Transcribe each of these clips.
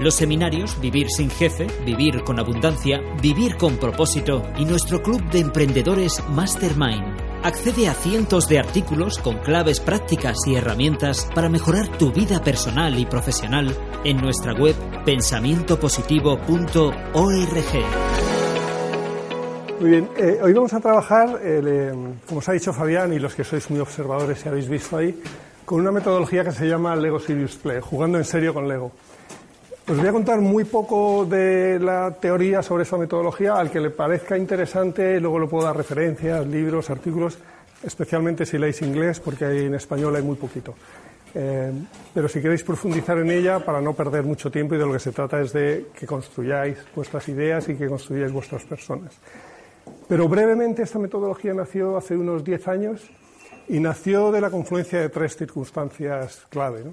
Los seminarios Vivir sin jefe, Vivir con abundancia, Vivir con propósito y nuestro club de emprendedores Mastermind. Accede a cientos de artículos con claves prácticas y herramientas para mejorar tu vida personal y profesional en nuestra web pensamientopositivo.org. Muy bien, eh, hoy vamos a trabajar, eh, como os ha dicho Fabián y los que sois muy observadores y habéis visto ahí, con una metodología que se llama Lego Serious Play, jugando en serio con Lego. Os voy a contar muy poco de la teoría sobre esa metodología. Al que le parezca interesante, luego le puedo dar referencias, libros, artículos, especialmente si leéis inglés, porque en español hay muy poquito. Eh, pero si queréis profundizar en ella, para no perder mucho tiempo, y de lo que se trata es de que construyáis vuestras ideas y que construyáis vuestras personas. Pero brevemente, esta metodología nació hace unos 10 años y nació de la confluencia de tres circunstancias clave.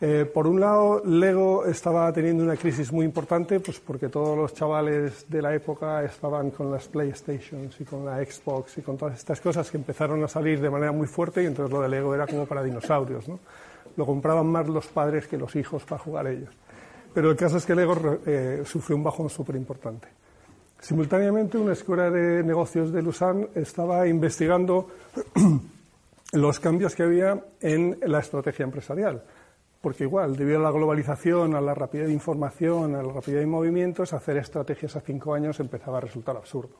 Eh, por un lado, Lego estaba teniendo una crisis muy importante, pues porque todos los chavales de la época estaban con las PlayStations y con la Xbox y con todas estas cosas que empezaron a salir de manera muy fuerte y entonces lo de Lego era como para dinosaurios, ¿no? Lo compraban más los padres que los hijos para jugar ellos. Pero el caso es que Lego eh, sufrió un bajón súper importante. Simultáneamente, una escuela de negocios de Lausanne estaba investigando los cambios que había en la estrategia empresarial porque igual, debido a la globalización, a la rapidez de información, a la rapidez de movimientos, hacer estrategias a cinco años empezaba a resultar absurdo.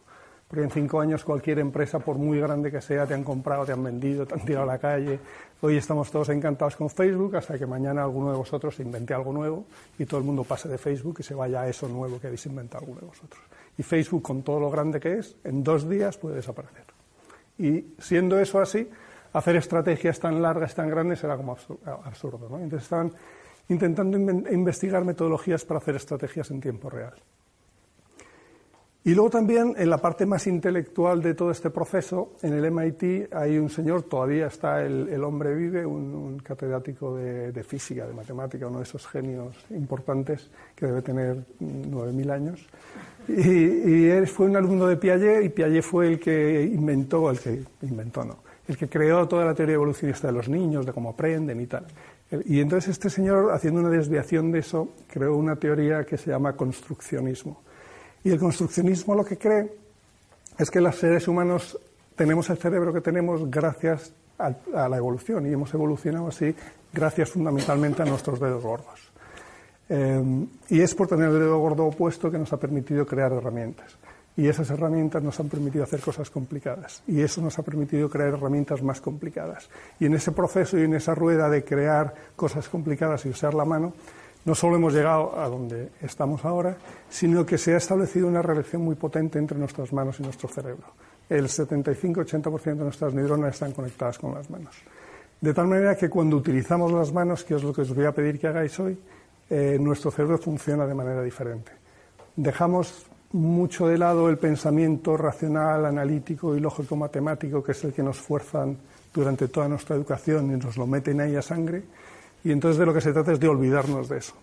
Porque en cinco años cualquier empresa, por muy grande que sea, te han comprado, te han vendido, te han tirado a la calle. Hoy estamos todos encantados con Facebook hasta que mañana alguno de vosotros invente algo nuevo y todo el mundo pase de Facebook y se vaya a eso nuevo que habéis inventado alguno de vosotros. Y Facebook, con todo lo grande que es, en dos días puede desaparecer. Y siendo eso así, hacer estrategias tan largas, tan grandes, era como absurdo. ¿no? Entonces estaban intentando investigar metodologías para hacer estrategias en tiempo real. Y luego también, en la parte más intelectual de todo este proceso, en el MIT hay un señor, todavía está el, hombre vive, un, catedrático de, física, de matemática, uno de esos genios importantes que debe tener 9.000 años. Y, y, él fue un alumno de Piaget y Piaget fue el que inventó, el que inventó, no, el que creó toda la teoría evolucionista de los niños, de cómo aprenden y tal. Y entonces este señor, haciendo una desviación de eso, creó una teoría que se llama construccionismo. Y el construccionismo lo que cree es que los seres humanos tenemos el cerebro que tenemos gracias a, la evolución y hemos evolucionado así gracias fundamentalmente a nuestros dedos gordos. Eh, y es por tener el dedo gordo opuesto que nos ha permitido crear herramientas y esas herramientas nos han permitido hacer cosas complicadas y eso nos ha permitido crear herramientas más complicadas. Y en ese proceso y en esa rueda de crear cosas complicadas y usar la mano, no solo hemos llegado a donde estamos ahora, sino que se ha establecido una relación muy potente entre nuestras manos y nuestro cerebro. El 75-80% de nuestras neuronas están conectadas con las manos. De tal manera que cuando utilizamos las manos, que es lo que os voy a pedir que hagáis hoy, eh, nuestro cerebro funciona de manera diferente. Dejamos mucho de lado el pensamiento racional, analítico y lógico-matemático, que es el que nos fuerzan durante toda nuestra educación y nos lo meten ahí a sangre. Y entonces de lo que se trata es de olvidarnos de eso.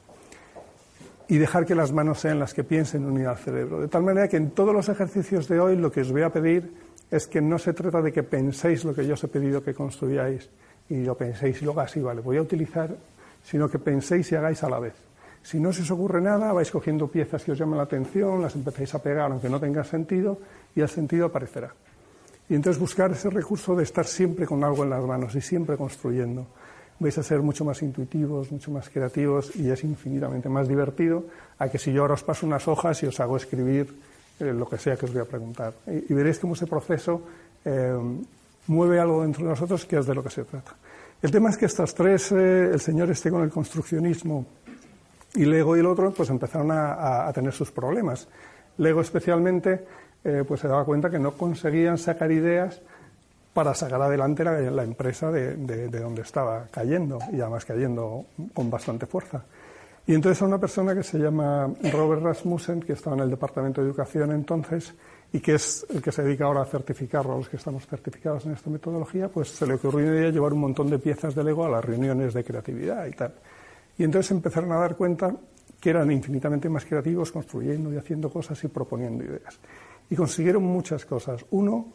Y dejar que las manos sean las que piensen unir al cerebro. De tal manera que en todos los ejercicios de hoy lo que os voy a pedir es que no se trata de que penséis lo que yo os he pedido que construyáis y lo penséis y luego así, vale, voy a utilizar, sino que penséis y hagáis a la vez. Si no se os ocurre nada, vais cogiendo piezas que os llaman la atención, las empezáis a pegar aunque no tenga sentido y el sentido aparecerá. Y entonces buscar ese recurso de estar siempre con algo en las manos y siempre construyendo. Vais a ser mucho más intuitivos, mucho más creativos y es infinitamente más divertido a que si yo ahora os paso unas hojas y os hago escribir eh, lo que sea que os voy a preguntar. Y, veréis cómo ese proceso eh, mueve algo dentro de nosotros que es de lo que se trata. El tema es que estas tres, eh, el señor esté con el construccionismo, y Lego y el otro pues empezaron a, tener sus problemas. Lego especialmente eh, pues se daba cuenta que no conseguían sacar ideas para sacar adelante la, empresa de, donde estaba cayendo, y además cayendo con bastante fuerza. Y entonces a una persona que se llama Robert Rasmussen, que estaba en el Departamento de Educación entonces, y que es el que se dedica ahora a certificarlo a los que estamos certificados en esta metodología, pues se le ocurrió una idea llevar un montón de piezas de Lego a las reuniones de creatividad y tal. Y entonces empezaron a dar cuenta que eran infinitamente más creativos construyendo y haciendo cosas y proponiendo ideas. Y consiguieron muchas cosas. Uno,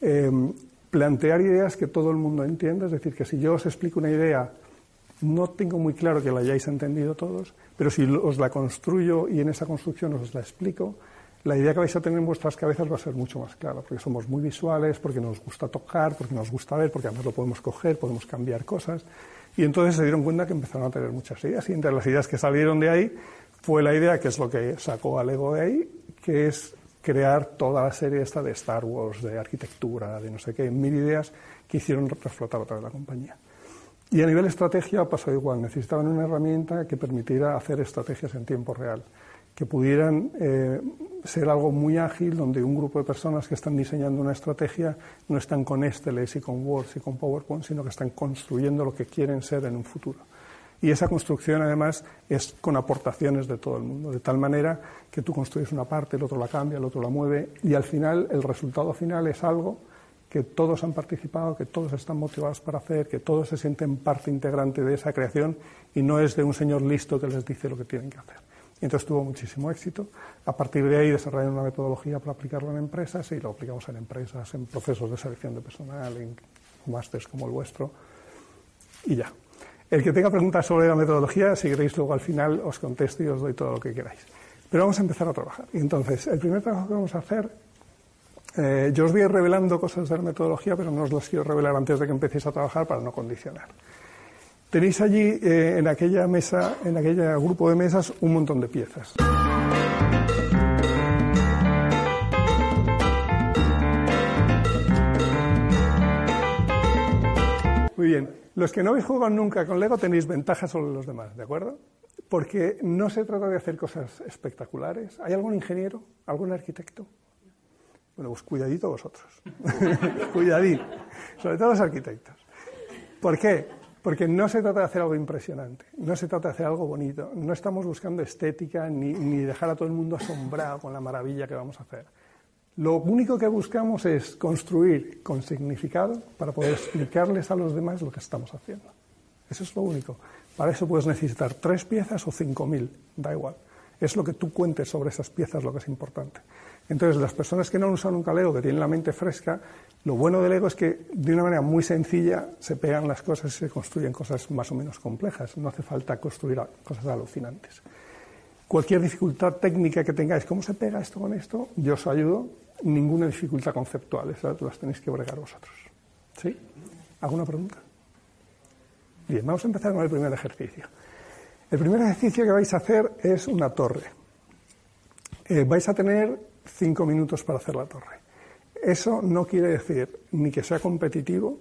em, plantear ideas que todo el mundo entienda, es decir, que si yo os explico una idea, no tengo muy claro que la hayáis entendido todos, pero si os la construyo y en esa construcción os la explico, la idea que vais a tener en vuestras cabezas va a ser mucho más clara, porque somos muy visuales, porque nos gusta tocar, porque nos gusta ver, porque además lo podemos coger, podemos cambiar cosas. Y entonces se dieron cuenta que empezaron a tener muchas ideas. Y entre las ideas que salieron de ahí fue la idea, que es lo que sacó a Lego de ahí, que es crear toda la serie esta de Star Wars, de arquitectura, de no sé qué, mil ideas que hicieron reflotar otra vez la compañía. Y a nivel estrategia pasó igual. Necesitaban una herramienta que permitiera hacer estrategias en tiempo real que pudieran eh, ser algo muy ágil, donde un grupo de personas que están diseñando una estrategia no están con Exceles y con Word y con PowerPoint, sino que están construyendo lo que quieren ser en un futuro. Y esa construcción, además, es con aportaciones de todo el mundo, de tal manera que tú construyes una parte, el otro la cambia, el otro la mueve, y al final, el resultado final es algo que todos han participado, que todos están motivados para hacer, que todos se sienten parte integrante de esa creación y no es de un señor listo que les dice lo que tienen que hacer. Entonces tuvo muchísimo éxito. A partir de ahí desarrollaron una metodología para aplicarlo en empresas y lo aplicamos en empresas, en procesos de selección de personal, en másteres como el vuestro y ya. El que tenga preguntas sobre la metodología, si queréis luego al final os contesto y os doy todo lo que queráis. Pero vamos a empezar a trabajar. Y entonces, el primer trabajo que vamos a hacer, eh, yo os voy a ir revelando cosas de la metodología, pero no os las quiero revelar antes de que empecéis a trabajar para no condicionar. Tenéis allí eh, en aquella mesa, en aquel grupo de mesas, un montón de piezas. Muy bien. Los que no habéis jugado nunca con Lego tenéis ventajas sobre los demás, ¿de acuerdo? Porque no se trata de hacer cosas espectaculares. ¿Hay algún ingeniero? ¿Algún arquitecto? Bueno, pues cuidadito vosotros. Cuidadito. Sobre todo los arquitectos. ¿Por qué? Porque no se trata de hacer algo impresionante, no se trata de hacer algo bonito, no estamos buscando estética ni, dejar a todo el mundo asombrado con la maravilla que vamos a hacer. Lo único que buscamos es construir con significado para poder explicarles a los demás lo que estamos haciendo. Eso es lo único. Para eso puedes necesitar tres piezas o cinco mil, da igual. Es lo que tú cuentes sobre esas piezas lo que es importante. Entonces, las personas que no usan nunca Lego, que tienen la mente fresca, lo bueno del Lego es que de una manera muy sencilla se pegan las cosas y se construyen cosas más o menos complejas. No hace falta construir cosas alucinantes. Cualquier dificultad técnica que tengáis, ¿cómo se pega esto con esto? Yo os ayudo. Ninguna dificultad conceptual, esas las tenéis que bregar vosotros. ¿Sí? ¿Alguna pregunta? Bien, vamos a empezar con el primer ejercicio. El primer ejercicio que vais a hacer es una torre. Eh, vais a tener cinco minutos para hacer la torre. Eso no quiere decir ni que sea competitivo,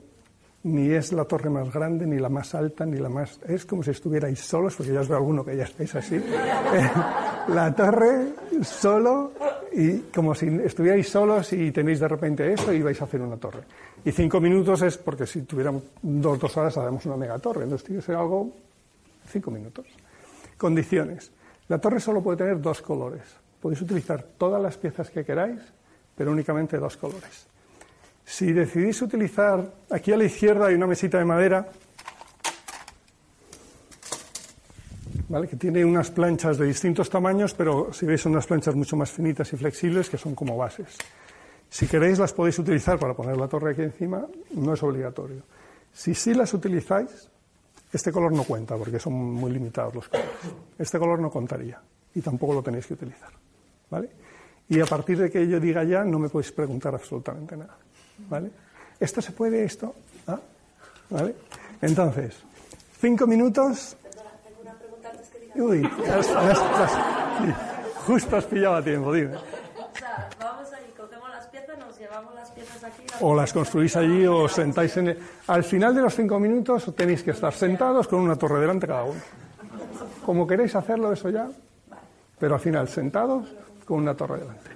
ni es la torre más grande, ni la más alta, ni la más... Es como si estuvierais solos, porque ya os veo alguno que ya estáis así. Eh, la torre solo y como si estuvierais solos y tenéis de repente eso y vais a hacer una torre. Y cinco minutos es porque si tuviéramos dos, dos horas haremos una megatorre. Entonces tiene que ser algo cinco minutos. Condiciones. La torre solo puede tener dos colores. Podéis utilizar todas las piezas que queráis, pero únicamente dos colores. Si decidís utilizar, aquí a la izquierda hay una mesita de madera, que tiene unas planchas de distintos tamaños, pero si veis son unas planchas mucho más finitas y flexibles que son como bases. Si queréis las podéis utilizar para poner la torre aquí encima, no es obligatorio. Si sí las utilizáis, este color no cuenta porque son muy limitados los colores. Este color no contaría y tampoco lo tenéis que utilizar. ¿Vale? Y a partir de que yo diga ya, no me podéis preguntar absolutamente nada, ¿vale? ¿Esto se puede, esto? ¿Ah? ¿Vale? Entonces, cinco minutos... Perdona, tengo una pregunta antes que diga. Uy, justo has pillado a tiempo, dime. O sea, vamos ahí, cogemos las piezas, nos llevamos las piezas aquí... O las construís allí o os sentáis en... El... Al final de los cinco minutos tenéis que estar sentados con una torre delante cada uno. Como queréis hacerlo, eso ya. Pero al final, sentados con una torre delante.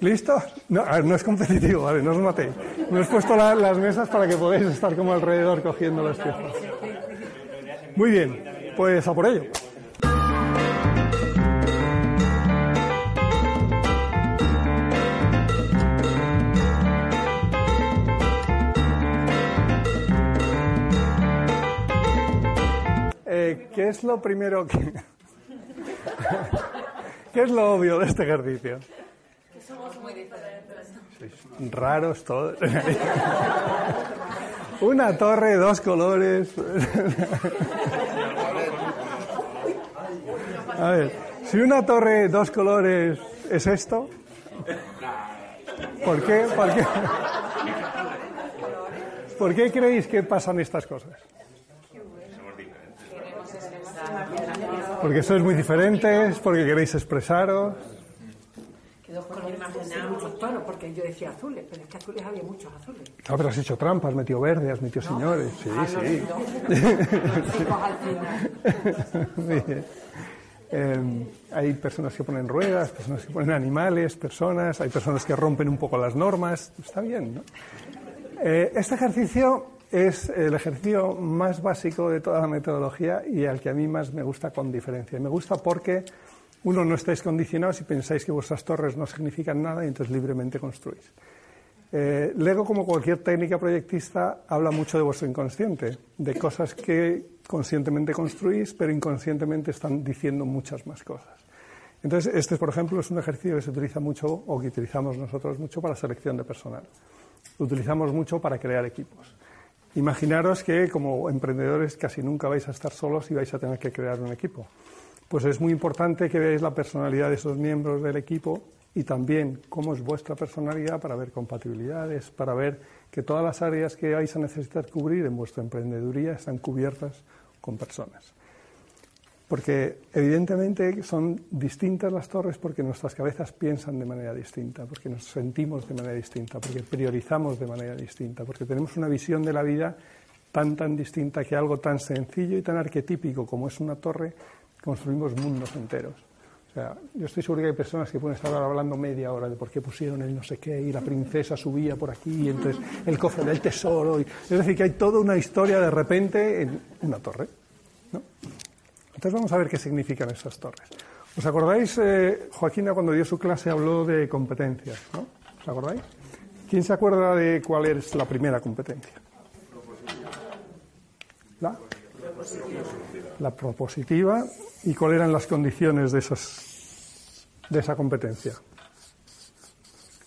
¿Listo? No, no es competitivo, ¿vale? No os matéis. No he puesto las mesas para que podáis estar como alrededor cogiendo las piezas. Muy bien, pues a por ello. Eh, ¿Qué es lo primero que... ¿Qué es lo obvio de este ejercicio? Que somos muy diferentes. Sois raros todos. Una torre, dos colores. A ver, si una torre, dos colores es esto, ¿por qué? ¿Por qué? ¿Por qué creéis que pasan estas cosas? Porque sois muy diferentes, porque queréis expresaros. Porque imaginamos toros, porque yo decía azules, pero es que azules había muchos azules. No, pero has hecho trampas, has metido verde, has metido señores. Sí, Ah, no, sí. no. Al final. Eh, hay personas que ponen ruedas, personas que ponen animales, personas, hay personas que rompen un poco las normas. Está bien, ¿no? Eh, este ejercicio es el ejercicio más básico de toda la metodología y al que a mí más me gusta con diferencia. Me gusta porque, uno, no estáis condicionados y pensáis que vuestras torres no significan nada y entonces libremente construís. Eh, Lego, como cualquier técnica proyectista, habla mucho de vuestro inconsciente, de cosas que conscientemente construís, pero inconscientemente están diciendo muchas más cosas. Entonces, este, por ejemplo, es un ejercicio que se utiliza mucho, o que utilizamos nosotros mucho para selección de personal. Lo utilizamos mucho para crear equipos. Imaginaros que como emprendedores casi nunca vais a estar solos y vais a tener que crear un equipo. Pues es muy importante que veáis la personalidad de esos miembros del equipo y también cómo es vuestra personalidad para ver compatibilidades, para ver que todas las áreas que vais a necesitar cubrir en vuestra emprendeduría están cubiertas con personas. Porque evidentemente son distintas las torres porque nuestras cabezas piensan de manera distinta, porque nos sentimos de manera distinta, porque priorizamos de manera distinta, porque tenemos una visión de la vida tan tan distinta que algo tan sencillo y tan arquetípico como es una torre, construimos mundos enteros. O sea, yo estoy seguro que hay personas que pueden estar hablando media hora de por qué pusieron el no sé qué y la princesa subía por aquí y entonces el cofre del tesoro. y- es decir, que hay toda una historia de repente en una torre. ¿no? Entonces vamos a ver qué significan esas torres. ¿Os acordáis, eh, Joaquina, cuando dio su clase habló de competencias? ¿no? ¿Os acordáis? ¿Quién se acuerda de cuál es la primera competencia? La, la propositiva. ¿Y cuáles eran las condiciones de, esas, de esa competencia?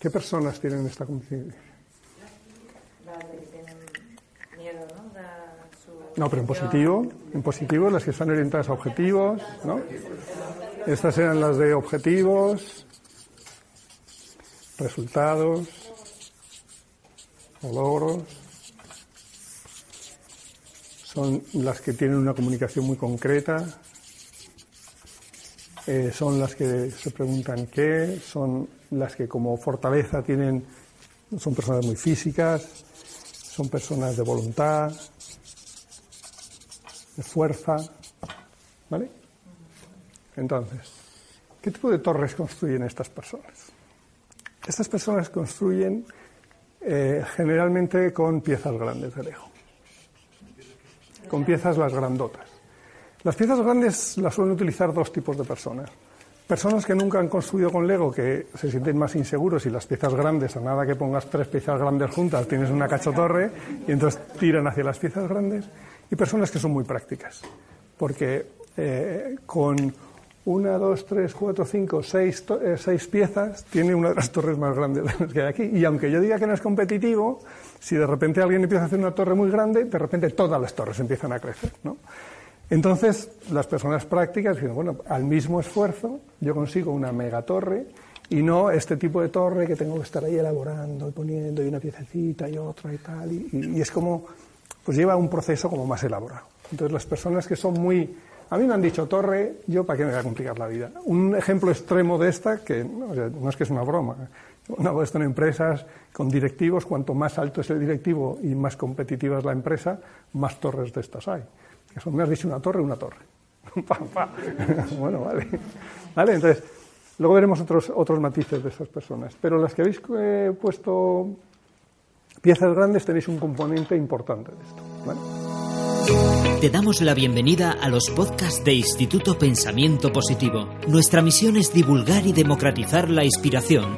¿Qué personas tienen esta competencia? Las de que tienen miedo, ¿no? Da su No, pero en positivo, en positivo, las que están orientadas a objetivos, ¿no? Estas eran las de objetivos, resultados, o logros. Son las que tienen una comunicación muy concreta. Eh, son las que se preguntan qué, son las que como fortaleza tienen, son personas muy físicas, son personas de voluntad, fuerza, ¿vale? Entonces, ¿qué tipo de torres construyen estas personas? Estas personas construyen eh, generalmente con piezas grandes de Lego, con piezas las grandotas. Las piezas grandes las suelen utilizar dos tipos de personas. Personas que nunca han construido con Lego, que se sienten más inseguros y las piezas grandes, a nada que pongas tres piezas grandes juntas, tienes una cachotorre y entonces tiran hacia las piezas grandes. Y personas que son muy prácticas, porque eh, con una, dos, tres, cuatro, cinco, seis, eh, seis piezas tiene una de las torres más grandes que hay aquí. Y aunque yo diga que no es competitivo, si de repente alguien empieza a hacer una torre muy grande, de repente todas las torres empiezan a crecer, ¿no? Entonces, las personas prácticas dicen, bueno, al mismo esfuerzo yo consigo una megatorre y no este tipo de torre que tengo que estar ahí elaborando y poniendo y una piececita y otra y tal. Y es como, pues lleva un proceso como más elaborado. Entonces, las personas que son muy... A mí me han dicho torre, yo para qué me voy a complicar la vida. Un ejemplo extremo de esta, que o sea, no es que es una broma, no esto en empresas con directivos, cuanto más alto es el directivo y más competitiva es la empresa, más torres de estas hay. Eso me has dicho una torre, una torre. Bueno, vale. Vale, entonces, luego veremos otros, otros matices de esas personas. Pero las que habéis eh, puesto piezas grandes tenéis un componente importante de esto. Te damos la bienvenida a los podcasts de Instituto Pensamiento Positivo. Nuestra misión es divulgar y democratizar la inspiración,